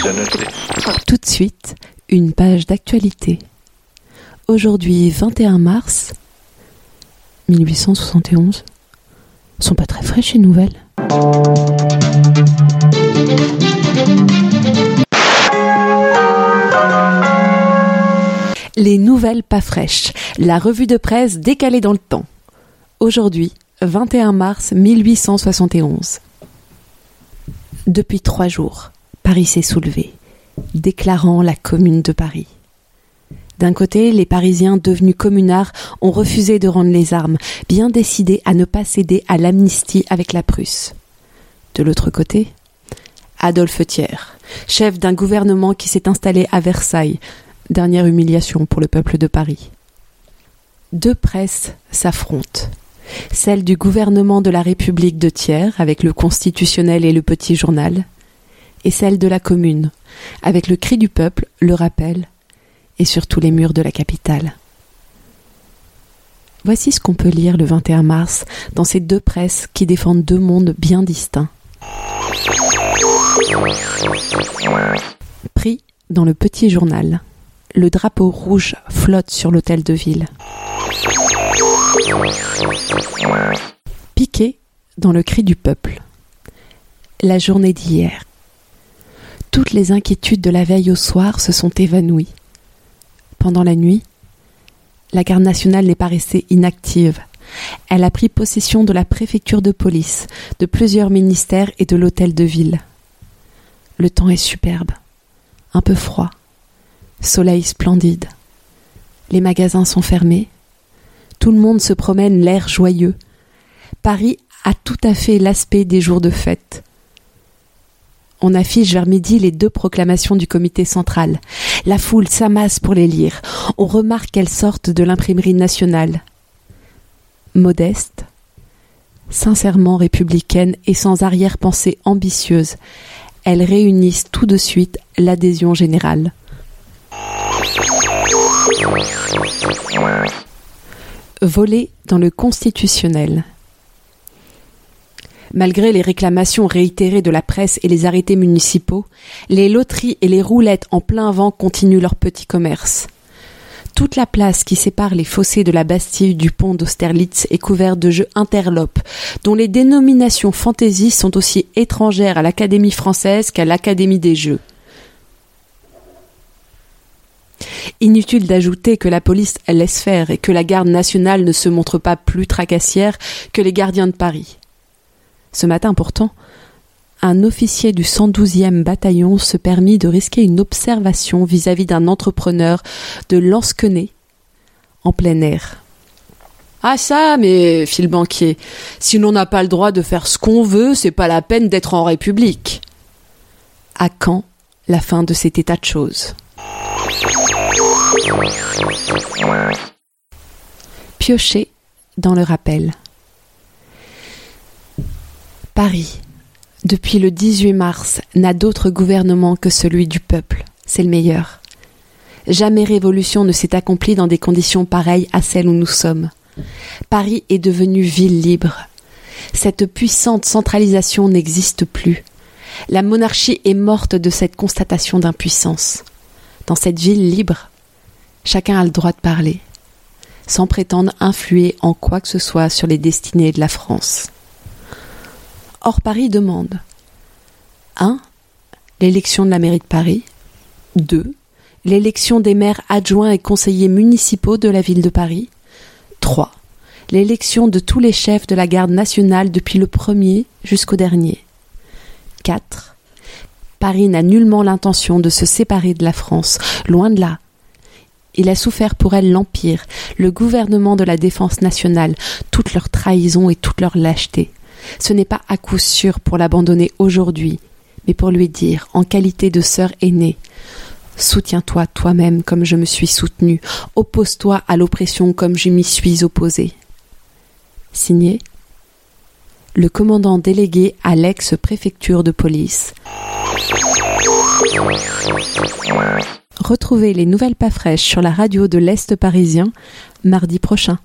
Tout de suite, une page d'actualité. Aujourd'hui, 21 mars 1871. Sont pas très fraîches les nouvelles. Les nouvelles pas fraîches, la revue de presse décalée dans le temps. Aujourd'hui, 21 mars 1871. Depuis trois jours, Paris s'est soulevé, déclarant la commune de Paris. D'un côté, les Parisiens devenus communards ont refusé de rendre les armes, bien décidés à ne pas céder à l'amnistie avec la Prusse. De l'autre côté, Adolphe Thiers, chef d'un gouvernement qui s'est installé à Versailles, dernière humiliation pour le peuple de Paris. Deux presses s'affrontent. Celle du gouvernement de la République de Thiers, avec le Constitutionnel et le Petit Journal, et celle de la Commune, avec le cri du peuple, le rappel, et surtout les murs de la capitale. Voici ce qu'on peut lire le 21 mars dans ces deux presses qui défendent deux mondes bien distincts. Pris dans le petit journal le drapeau rouge flotte sur l'hôtel de ville. Piqué dans le cri du peuple. La journée d'hier. Toutes les inquiétudes de la veille au soir se sont évanouies. Pendant la nuit, la garde nationale n'est pas restée inactive. Elle a pris possession de la préfecture de police, de plusieurs ministères et de l'hôtel de ville. Le temps est superbe, un peu froid, soleil splendide. Les magasins sont fermés. Tout le monde se promène l'air joyeux. Paris a tout à fait l'aspect des jours de fête. On affiche vers midi les deux proclamations du comité central. La foule s'amasse pour les lire. On remarque qu'elles sortent de l'imprimerie nationale. Modeste, sincèrement républicaine et sans arrière-pensée ambitieuse, elles réunissent tout de suite l'adhésion générale. Voler dans le constitutionnel. Malgré les réclamations réitérées de la presse et les arrêtés municipaux, les loteries et les roulettes en plein vent continuent leur petit commerce. Toute la place qui sépare les fossés de la Bastille du pont d'Austerlitz est couverte de jeux interlopes, dont les dénominations fantaisie sont aussi étrangères à l'Académie française qu'à l'Académie des Jeux. Inutile d'ajouter que la police laisse faire et que la garde nationale ne se montre pas plus tracassière que les gardiens de Paris. Ce matin pourtant, un officier du 112e bataillon se permit de risquer une observation vis-à-vis d'un entrepreneur de Lansquenet en plein air. Ah ça, mais fit le banquier, si l'on n'a pas le droit de faire ce qu'on veut, c'est pas la peine d'être en République. À quand la fin de cet état de choses? Piocher dans le rappel. Paris, depuis le 18 mars, n'a d'autre gouvernement que celui du peuple. C'est le meilleur. Jamais révolution ne s'est accomplie dans des conditions pareilles à celles où nous sommes. Paris est devenu ville libre. Cette puissante centralisation n'existe plus. La monarchie est morte de cette constatation d'impuissance. Dans cette ville libre, chacun a le droit de parler, sans prétendre influer en quoi que ce soit sur les destinées de la France. Or Paris demande 1. L'élection de la mairie de Paris 2. L'élection des maires adjoints et conseillers municipaux de la ville de Paris 3. L'élection de tous les chefs de la garde nationale depuis le premier jusqu'au dernier 4. Paris n'a nullement l'intention de se séparer de la France, loin de là. Il a souffert pour elle l'Empire, le gouvernement de la défense nationale, toute leur trahison et toute leur lâcheté. Ce n'est pas à coup sûr pour l'abandonner aujourd'hui, mais pour lui dire, en qualité de sœur aînée, Soutiens-toi toi-même comme je me suis soutenue, oppose-toi à l'oppression comme je m'y suis opposée. Signé le commandant délégué à l'ex-préfecture de police. Retrouvez les nouvelles pas fraîches sur la radio de l'Est parisien mardi prochain.